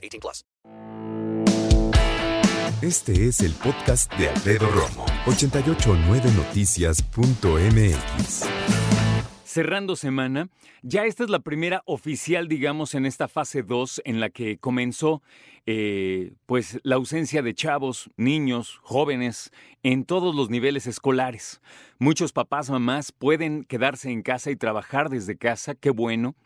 18 plus. Este es el podcast de Alfredo Romo. 889noticias.mx cerrando semana. Ya esta es la primera oficial, digamos, en esta fase 2 en la que comenzó eh, pues la ausencia de chavos, niños, jóvenes en todos los niveles escolares. Muchos papás, mamás pueden quedarse en casa y trabajar desde casa, qué bueno,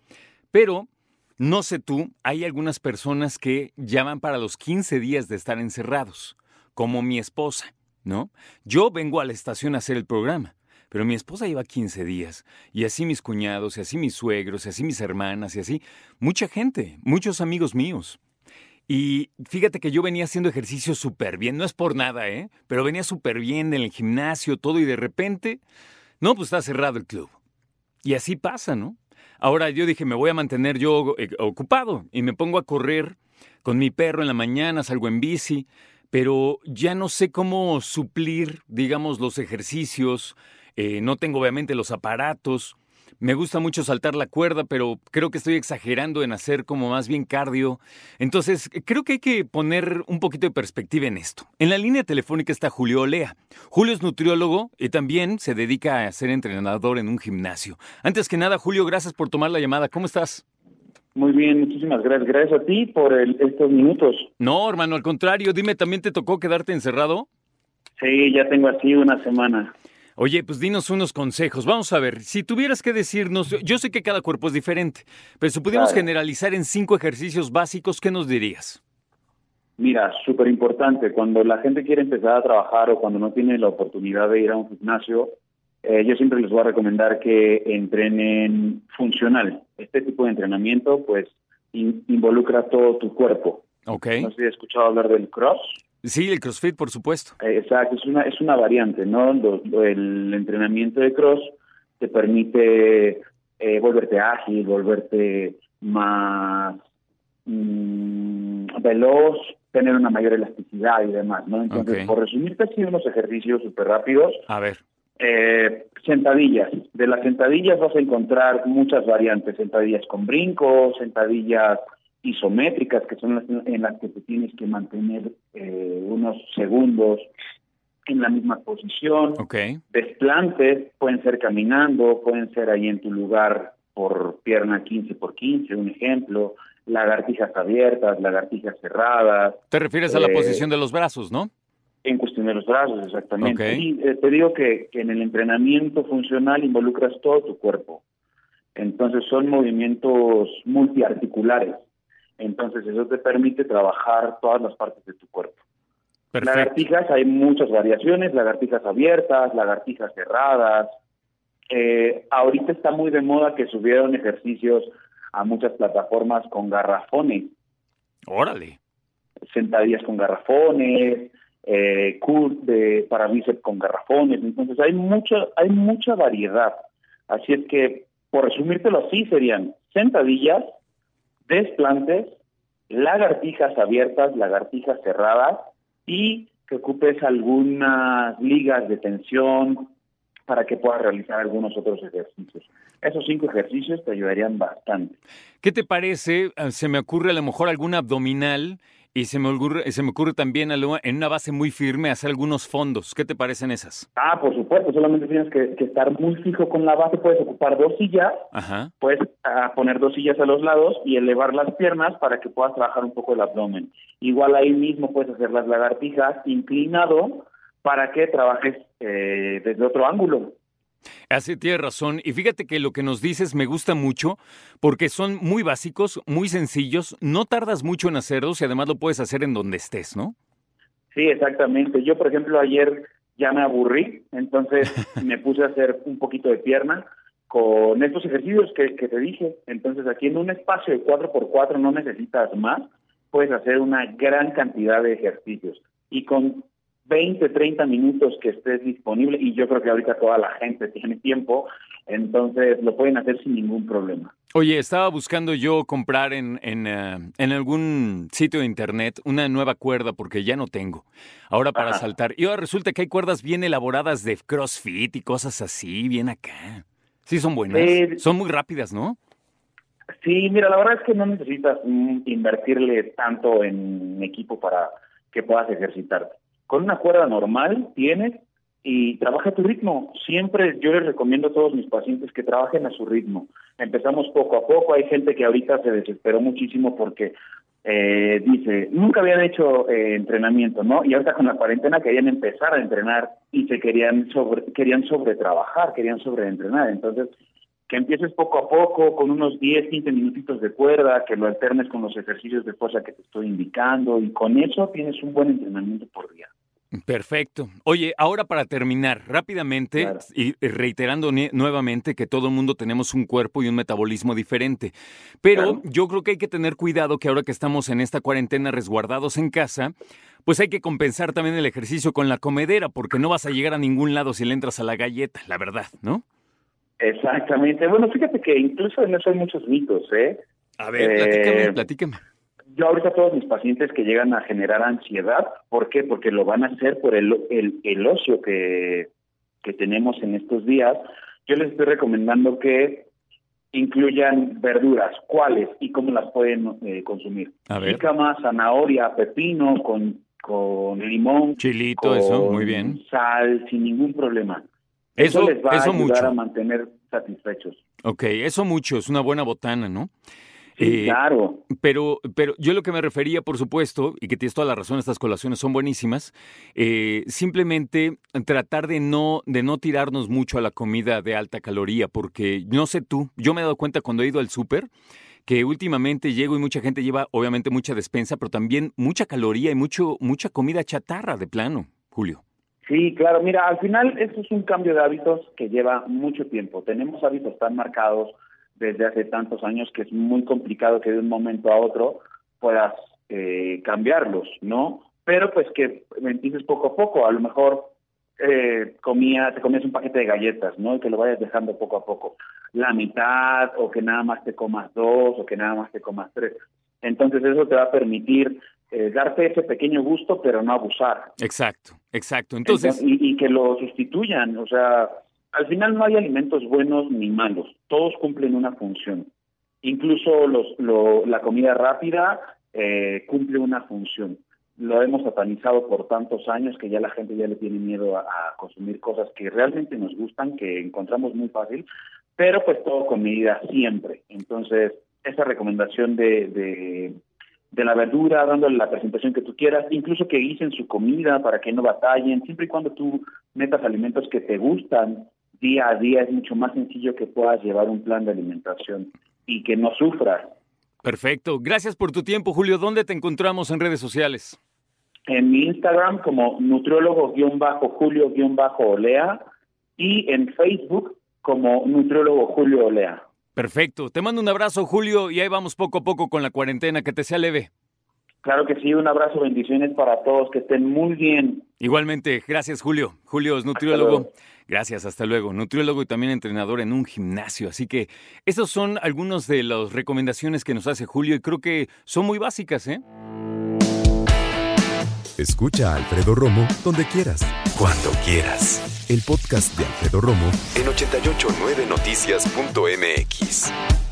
pero no sé tú, hay algunas personas que llaman para los 15 días de estar encerrados, como mi esposa, ¿no? Yo vengo a la estación a hacer el programa pero mi esposa lleva 15 días, y así mis cuñados, y así mis suegros, y así mis hermanas, y así mucha gente, muchos amigos míos. Y fíjate que yo venía haciendo ejercicio súper bien, no es por nada, ¿eh? Pero venía súper bien en el gimnasio, todo, y de repente, no, pues está cerrado el club. Y así pasa, ¿no? Ahora yo dije, me voy a mantener yo eh, ocupado y me pongo a correr con mi perro en la mañana, salgo en bici, pero ya no sé cómo suplir, digamos, los ejercicios, eh, no tengo obviamente los aparatos. Me gusta mucho saltar la cuerda, pero creo que estoy exagerando en hacer como más bien cardio. Entonces, creo que hay que poner un poquito de perspectiva en esto. En la línea telefónica está Julio Olea. Julio es nutriólogo y también se dedica a ser entrenador en un gimnasio. Antes que nada, Julio, gracias por tomar la llamada. ¿Cómo estás? Muy bien, muchísimas gracias. Gracias a ti por estos minutos. No, hermano, al contrario. Dime, ¿también te tocó quedarte encerrado? Sí, ya tengo así una semana. Oye, pues dinos unos consejos. Vamos a ver, si tuvieras que decirnos, yo sé que cada cuerpo es diferente, pero si pudiéramos generalizar en cinco ejercicios básicos, ¿qué nos dirías? Mira, súper importante, cuando la gente quiere empezar a trabajar o cuando no tiene la oportunidad de ir a un gimnasio, eh, yo siempre les voy a recomendar que entrenen funcional. Este tipo de entrenamiento, pues, involucra todo tu cuerpo. Ok. No sé si has escuchado hablar del cross. Sí, el CrossFit, por supuesto. Exacto, es una, es una variante, ¿no? el entrenamiento de cross te permite eh, volverte ágil, volverte más mm, veloz, tener una mayor elasticidad y demás, ¿no? Entonces, por resumirte así unos ejercicios súper rápidos. A ver. Eh, sentadillas. De las sentadillas vas a encontrar muchas variantes. Sentadillas con brincos, sentadillas isométricas, que son las en las que te tienes que mantener eh, unos segundos en la misma posición. Okay. Desplantes pueden ser caminando, pueden ser ahí en tu lugar por pierna 15 por 15, un ejemplo. Lagartijas abiertas, lagartijas cerradas. Te refieres a la eh, posición de los brazos, ¿no? En cuestión de los brazos, exactamente. Y eh, te digo que, que en el entrenamiento funcional involucras todo tu cuerpo. Entonces son movimientos multiarticulares. Entonces eso te permite trabajar todas las partes de tu cuerpo. Lagartijas, hay muchas variaciones, lagartijas abiertas, lagartijas cerradas. Eh, ahorita está muy de moda que subieron ejercicios a muchas plataformas con garrafones. Órale. Sentadillas con garrafones, eh, de para bíceps con garrafones. Entonces hay mucha, hay mucha variedad. Así es que, por resumírtelo así, serían sentadillas, desplantes, lagartijas abiertas, lagartijas cerradas y que ocupes algunas ligas de tensión para que puedas realizar algunos otros ejercicios. Esos cinco ejercicios te ayudarían bastante. ¿Qué te parece? Ah, se me ocurre a lo mejor algún abdominal y se me ocurre, se me ocurre también en una base muy firme hacer algunos fondos. ¿Qué te parecen esas? Ah, por supuesto. Solamente tienes que, estar muy fijo con la base. Puedes ocupar dos sillas. Ajá. Puedes ah, poner dos sillas a los lados y elevar las piernas para que puedas trabajar un poco el abdomen. Igual ahí mismo puedes hacer las lagartijas inclinado para que trabajes eh, desde otro ángulo. Así tiene razón. Y fíjate que lo que nos dices me gusta mucho porque son muy básicos, muy sencillos, no tardas mucho en hacerlos y además lo puedes hacer en donde estés, ¿no? Sí, exactamente. Yo, por ejemplo, ayer ya me aburrí, entonces me puse a hacer un poquito de pierna con estos ejercicios que, te dije. Entonces, aquí en un espacio de 4x4 no necesitas más, puedes hacer una gran cantidad de ejercicios. Y con 20, 30 minutos que estés disponible, y yo creo que ahorita toda la gente tiene tiempo, entonces lo pueden hacer sin ningún problema. Oye, estaba buscando yo comprar en, en, eh, en algún sitio de internet una nueva cuerda porque ya no tengo. Ahora para Ajá. saltar. Y ahora resulta que hay cuerdas bien elaboradas de CrossFit y cosas así, bien acá. Sí, son buenas. Sí. Son muy rápidas, ¿no? Sí, mira, la verdad es que no necesitas mm, invertirle tanto en equipo para que puedas ejercitarte. Con una cuerda normal tienes y trabaja tu ritmo. Siempre yo les recomiendo a todos mis pacientes que trabajen a su ritmo. Empezamos poco a poco. Hay gente que ahorita se desesperó muchísimo porque eh, dice, nunca habían hecho eh, entrenamiento, ¿no? Y ahorita con la cuarentena querían empezar a entrenar y se querían sobre, querían sobretrabajar, querían sobreentrenar. Entonces, que empieces poco a poco, con unos 10, 15 minutitos de cuerda, que lo alternes con los ejercicios de fuerza que te estoy indicando, y con eso tienes un buen entrenamiento por día. Perfecto. Oye, ahora para terminar, rápidamente Claro. y reiterando nuevamente que todo el mundo tenemos un cuerpo y un metabolismo diferente. Pero Claro. yo creo que hay que tener cuidado que ahora que estamos en esta cuarentena resguardados en casa, pues hay que compensar también el ejercicio con la comedera, porque no vas a llegar a ningún lado si le entras a la galleta, la verdad, ¿no? Exactamente. Bueno, fíjate que incluso en eso hay muchos mitos, ¿eh? A ver, Eh, platícame, platícame. Yo ahorita todos mis pacientes que llegan a generar ansiedad, ¿por qué? Porque lo van a hacer por el, el, el ocio que, que tenemos en estos días. Yo les estoy recomendando que incluyan verduras, cuáles y cómo las pueden eh, consumir. A ver. Jícama, zanahoria, pepino, con, con limón, Chilito, con eso, muy bien. sal, sin ningún problema. Eso- les va eso a ayudar mucho. a mantener satisfechos. Ok, eso mucho, es una buena botana, ¿no? Eh, claro. Pero, pero yo lo que me refería, por supuesto, y que tienes toda la razón, estas colaciones son buenísimas, eh, simplemente tratar de no, de no tirarnos mucho a la comida de alta caloría, porque no sé tú, yo me he dado cuenta cuando he ido al súper que últimamente llego y mucha gente lleva obviamente mucha despensa, pero también mucha caloría y mucho, mucha comida chatarra de plano, Julio. Sí, claro. Mira, al final esto es un cambio de hábitos que lleva mucho tiempo. Tenemos hábitos tan marcados desde hace tantos años que es muy complicado que de un momento a otro puedas eh, cambiarlos, ¿no? Pero pues que empieces poco a poco. A lo mejor eh, comía, te comías un paquete de galletas, ¿no? Y que lo vayas dejando poco a poco. La mitad, o que nada más te comas dos, o que nada más te comas tres. Entonces eso te va a permitir eh, darte ese pequeño gusto, pero no abusar. Exacto, exacto. Entonces, y, y que lo sustituyan, o sea, al final no hay alimentos buenos ni malos, todos cumplen una función. Incluso los, lo- la comida rápida eh, cumple una función. Lo hemos satanizado por tantos años que ya la gente ya le tiene miedo a, consumir cosas que realmente nos gustan, que encontramos muy fácil, pero pues todo con medida siempre. Entonces, esa recomendación de, de, de la verdura, dándole la presentación que tú quieras, incluso que guisen su comida para que no batallen, siempre y cuando tú metas alimentos que te gustan día a día, es mucho más sencillo que puedas llevar un plan de alimentación y que no sufras. perfecto. Gracias por tu tiempo, Julio. ¿Dónde te encontramos en redes sociales? En mi Instagram como nutriólogo-julio-olea y en Facebook como nutriólogo Julio Olea. Perfecto. Te mando un abrazo, Julio, y ahí vamos poco a poco con la cuarentena, que te sea leve. Claro que sí, un abrazo, bendiciones para todos, que estén muy bien. Igualmente, gracias, Julio. Julio es nutriólogo. Gracias, hasta luego. Nutriólogo y también entrenador en un gimnasio. Así que esas son algunas de las recomendaciones que nos hace Julio y creo que son muy básicas, ¿eh? Escucha a Alfredo Romo donde quieras. Cuando quieras. El podcast de Alfredo Romo En 889noticias.mx.